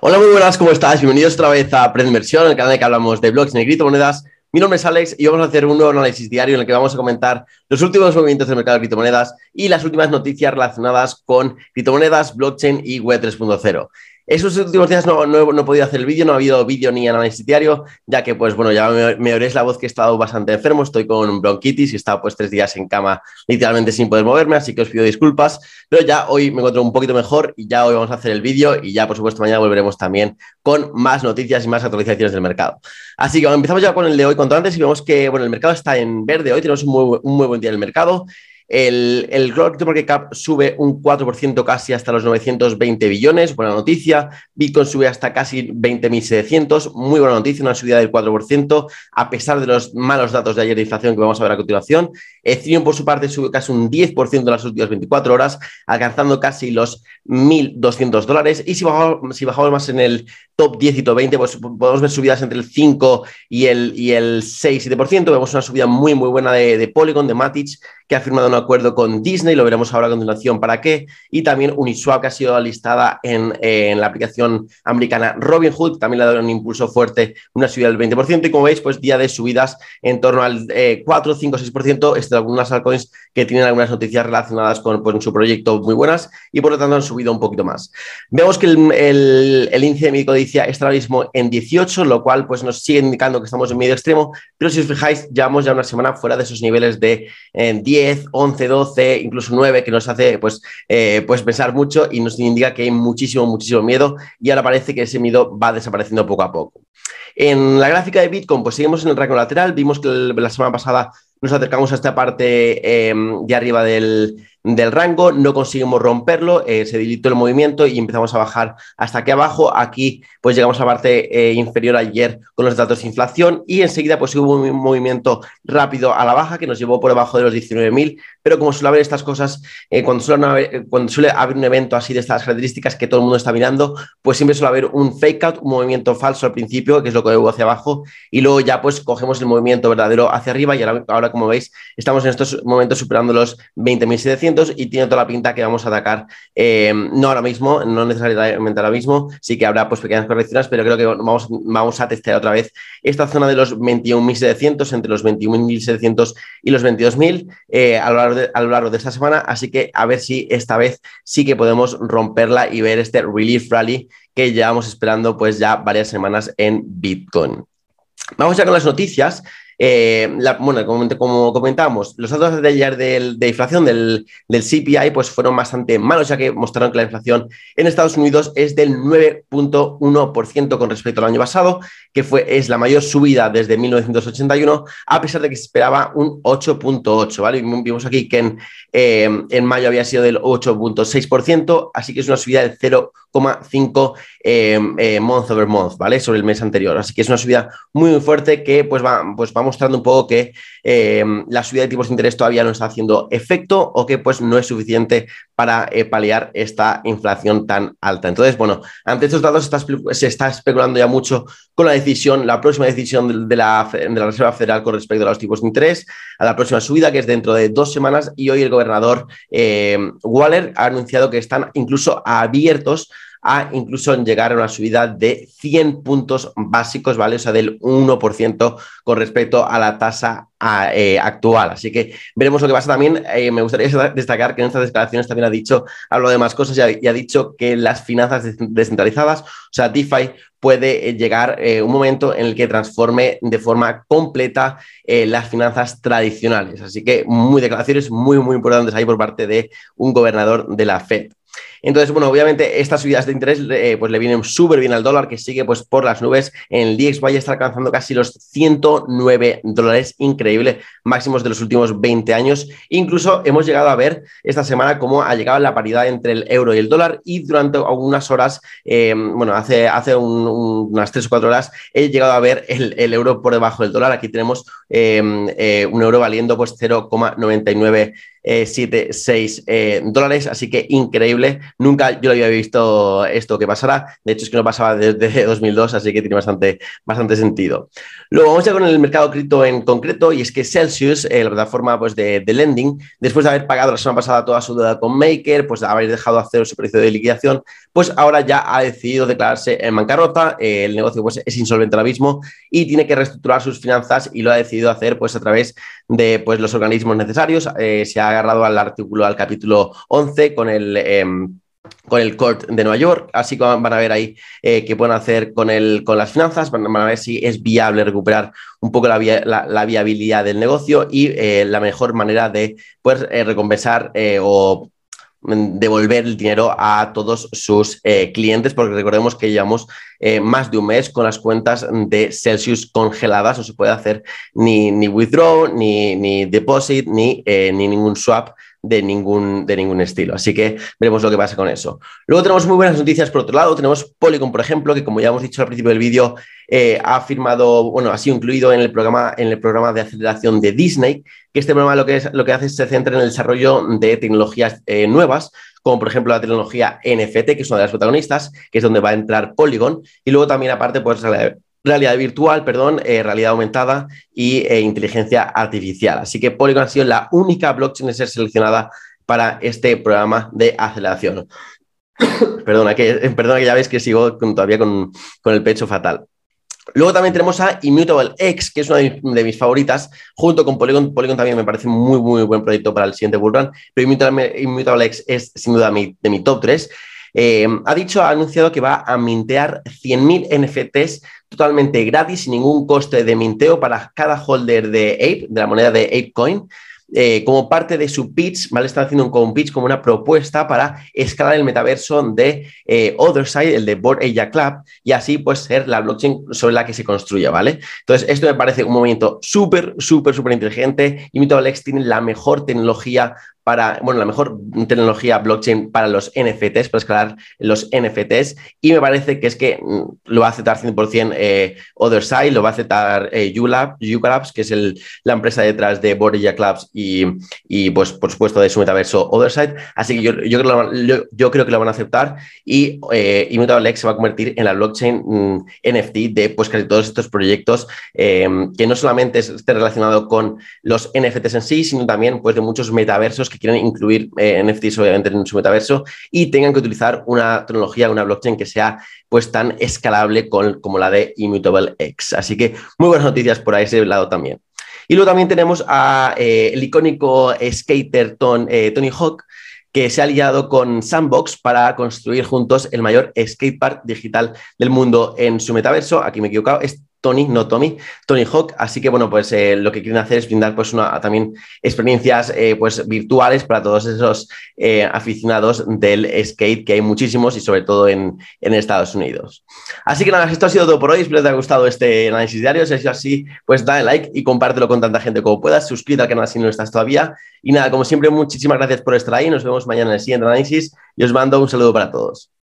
Hola, muy buenas, ¿cómo estás? Bienvenidos otra vez a Inversión, el canal en el que hablamos de blogs y criptomonedas. Mi nombre es Alex y vamos a hacer un nuevo análisis diario en el que vamos a comentar los últimos movimientos del mercado de criptomonedas y las últimas noticias relacionadas con criptomonedas, blockchain y web 3.0. Esos últimos días no, no, he podido hacer el vídeo, no ha habido vídeo ni análisis diario, ya que, pues bueno, ya me, me la voz que he estado bastante enfermo, estoy con bronquitis y he estado pues tres días en cama literalmente sin poder moverme, así que os pido disculpas, pero ya hoy me encuentro un poquito mejor y ya hoy vamos a hacer el vídeo y ya, por supuesto, mañana volveremos también con más noticias y más actualizaciones del mercado. Así que empezamos ya con el de hoy cuanto antes y vemos que, bueno, el mercado está en verde hoy, tenemos un muy, un muy buen día en el mercado. El, el Global Market Cap sube un 4% casi hasta los 920 billones, buena noticia. Bitcoin sube hasta casi 20.700, muy buena noticia, una subida del 4%, a pesar de los malos datos de ayer de inflación que vamos a ver a continuación. Ethereum, por su parte, sube casi un 10% en las últimas 24 horas, alcanzando casi los 1.200 dólares. Y si bajamos, si bajamos más en el top 10 y top 20, pues podemos ver subidas entre el 5 y el, y el 6-7%. Vemos una subida muy, muy buena de, de Polygon, de Matic, que ha firmado un acuerdo con Disney, lo veremos ahora a continuación para qué, y también Uniswap, que ha sido listada en, en la aplicación americana Robinhood, también le ha dado un impulso fuerte, una subida del 20%, y como veis, pues día de subidas en torno al eh, 4, 5, 6%, este, algunas altcoins que tienen algunas noticias relacionadas con, pues, su proyecto muy buenas, y por lo tanto han subido un poquito más. Vemos que el, el, índice de mi codicia está ahora mismo en 18, lo cual pues nos sigue indicando que estamos en medio extremo, pero si os fijáis, llevamos ya una semana fuera de esos niveles de eh, 10, 11, 12, incluso 9, que nos hace pues, eh, pues pensar mucho y nos indica que hay muchísimo, muchísimo miedo y ahora parece que ese miedo va desapareciendo poco a poco. En la gráfica de Bitcoin, pues seguimos en el rango lateral, vimos que la semana pasada nos acercamos a esta parte eh, de arriba del, del rango, no conseguimos romperlo, eh, se dilitó el movimiento y empezamos a bajar hasta aquí abajo. Aquí pues llegamos a la parte eh, inferior ayer con los datos de inflación y enseguida pues hubo un movimiento rápido a la baja que nos llevó por debajo de los 19.000, pero como suele haber estas cosas, eh, cuando, suele haber, cuando suele haber un evento así de estas características que todo el mundo está mirando, pues siempre suele haber un fake out, un movimiento falso al principio, que es lo que hubo hacia abajo, y luego ya pues cogemos el movimiento verdadero hacia arriba y ahora, ahora como veis estamos en estos momentos superando los 20.700 y tiene toda la pinta que vamos a atacar, eh, no ahora mismo, no necesariamente ahora mismo, sí que habrá pues pequeñas correcciones, pero creo que vamos, vamos a testear otra vez esta zona de los 21.700, entre los 21.700 y los 22.000 eh, a, lo largo de, a lo largo de esta semana, así que a ver si esta vez sí que podemos romperla y ver este relief rally que llevamos esperando pues ya varias semanas en Bitcoin. Vamos ya con las noticias. Eh, bueno, como, comentábamos, los datos de del, de inflación del, del, CPI pues fueron bastante malos, ya que mostraron que la inflación en Estados Unidos es del 9.1% con respecto al año pasado, que fue, es la mayor subida desde 1981, a pesar de que se esperaba un 8.8%, ¿vale? Vimos aquí que en, eh, en mayo había sido del 8.6%, así que es una subida del 0,5% eh, eh, month over month, ¿vale? Sobre el mes anterior. Así que es una subida muy, muy fuerte que pues va, pues va mostrando un poco que eh, la subida de tipos de interés todavía no está haciendo efecto o que pues no es suficiente para eh, paliar esta inflación tan alta. Entonces, bueno, ante estos datos se está, especulando ya mucho con la decisión, la próxima decisión de la, de la Reserva Federal con respecto a los tipos de interés, a la próxima subida que es dentro de dos semanas y hoy el gobernador eh, Waller ha anunciado que están incluso abiertos a incluso llegar a una subida de 100 puntos básicos, ¿vale? O sea, del 1% con respecto a la tasa eh, actual. Así que veremos lo que pasa también. Eh, me gustaría destacar que en estas declaraciones también ha dicho, hablo de más cosas y ha, dicho que las finanzas descentralizadas, o sea, DeFi, puede llegar eh, un momento en el que transforme de forma completa las finanzas tradicionales. Así que muy declaraciones muy, muy importantes ahí por parte de un gobernador de la Fed. Entonces, bueno, obviamente estas subidas de interés eh, pues le vienen súper bien al dólar que sigue pues por las nubes. En el DXY está alcanzando casi los 109 dólares, increíble, máximos de los últimos 20 años. Incluso hemos llegado a ver esta semana cómo ha llegado la paridad entre el euro y el dólar y durante algunas horas, eh, bueno, hace, hace un, un, unas 3 o 4 horas he llegado a ver el, euro por debajo del dólar. Aquí tenemos eh, un euro valiendo pues 0,99 eh, 76 eh, dólares, así que increíble nunca yo lo había visto esto que pasará. De hecho, es que no pasaba desde 2002, así que tiene bastante, bastante sentido. Luego vamos ya con el mercado cripto en concreto, y es que Celsius, eh, la plataforma pues, de, de, lending, después de haber pagado la semana pasada toda su deuda con Maker, pues de haber dejado hacer su precio de liquidación, pues ahora ya ha decidido declararse en bancarrota. Eh, el negocio pues, es insolvente ahora mismo y tiene que reestructurar sus finanzas y lo ha decidido hacer pues, a través de pues, los organismos necesarios. Eh, se ha agarrado al artículo, al capítulo 11 con el em, con el court de Nueva York, así que van a ver ahí eh, qué pueden hacer con, el, con las finanzas, van, a ver si es viable recuperar un poco la, viabilidad del negocio y eh, la mejor manera de poder eh, recompensar o devolver el dinero a todos sus clientes, porque recordemos que llevamos más de un mes con las cuentas de Celsius congeladas, no se puede hacer ni, ni withdraw, ni, ni deposit, ni, ni ningún swap de ningún, de ningún estilo. Así que veremos lo que pasa con eso. Luego tenemos muy buenas noticias por otro lado. Tenemos Polygon, por ejemplo, que como ya hemos dicho al principio del vídeo, eh, ha firmado, bueno, ha sido incluido en el programa, en el programa de aceleración de Disney, que este programa lo que, es, lo que hace es se centra en el desarrollo de tecnologías eh, nuevas, como por ejemplo la tecnología NFT, que es una de las protagonistas, que es donde va a entrar Polygon, y luego también aparte, pues realidad virtual, perdón, eh, realidad aumentada y eh, inteligencia artificial. Así que Polygon ha sido la única blockchain en ser seleccionada para este programa de aceleración. perdona, que, eh, perdona que ya veis que sigo todavía con, el pecho fatal. Luego también tenemos a Immutable X, que es una de mis, favoritas, junto con Polygon. Polygon también me parece muy, muy buen proyecto para el siguiente bullrun, pero Immutable, X es sin duda de mi top 3. Ha dicho, ha anunciado que va a mintear 100.000 NFTs totalmente gratis, sin ningún coste de minteo para cada holder de Ape, de la moneda de ApeCoin. Eh, como parte de su pitch, ¿vale? Están haciendo un, pitch como una propuesta para escalar el metaverso de eh, Otherside, el de Board Asia Club, y así pues ser la blockchain sobre la que se construya, ¿vale? Entonces, esto me parece un movimiento súper, súper, súper inteligente. Y Alex tiene la mejor tecnología para, bueno, la mejor tecnología blockchain para los NFTs, para escalar los NFTs, y me parece que es que mm, lo va a aceptar 100% eh, Otherside, lo va a aceptar eh, Ulabs, que es el, la empresa detrás de Borilla Clubs y, y, pues, por supuesto, de su metaverso Otherside. Así que yo, yo, creo, yo, creo que lo van a aceptar y eh, Immutable se va a convertir en la blockchain mm, NFT de pues, casi todos estos proyectos eh, que no solamente esté relacionado con los NFTs en sí, sino también pues, de muchos metaversos quieren incluir eh, NFTs obviamente en su metaverso y tengan que utilizar una tecnología, una blockchain que sea pues tan escalable como la de Immutable X. Así que muy buenas noticias por ese lado también. Y luego también tenemos a eh, el icónico skater eh, Tony Hawk, que se ha aliado con Sandbox para construir juntos el mayor skatepark digital del mundo en su metaverso. Aquí me he equivocado, es Tony, no Tommy, Tony Hawk. Así que bueno, pues eh, lo que quieren hacer es brindar pues una, también experiencias eh, pues virtuales para todos esos eh, aficionados del skate, que hay muchísimos y sobre todo en, Estados Unidos. Así que nada, esto ha sido todo por hoy. Espero que te haya gustado este análisis diario. Si es así, pues dale like y compártelo con tanta gente como puedas. Suscríbete al canal si no estás todavía. Y nada, como siempre, muchísimas gracias por estar ahí. Nos vemos mañana en el siguiente análisis y os mando un saludo para todos.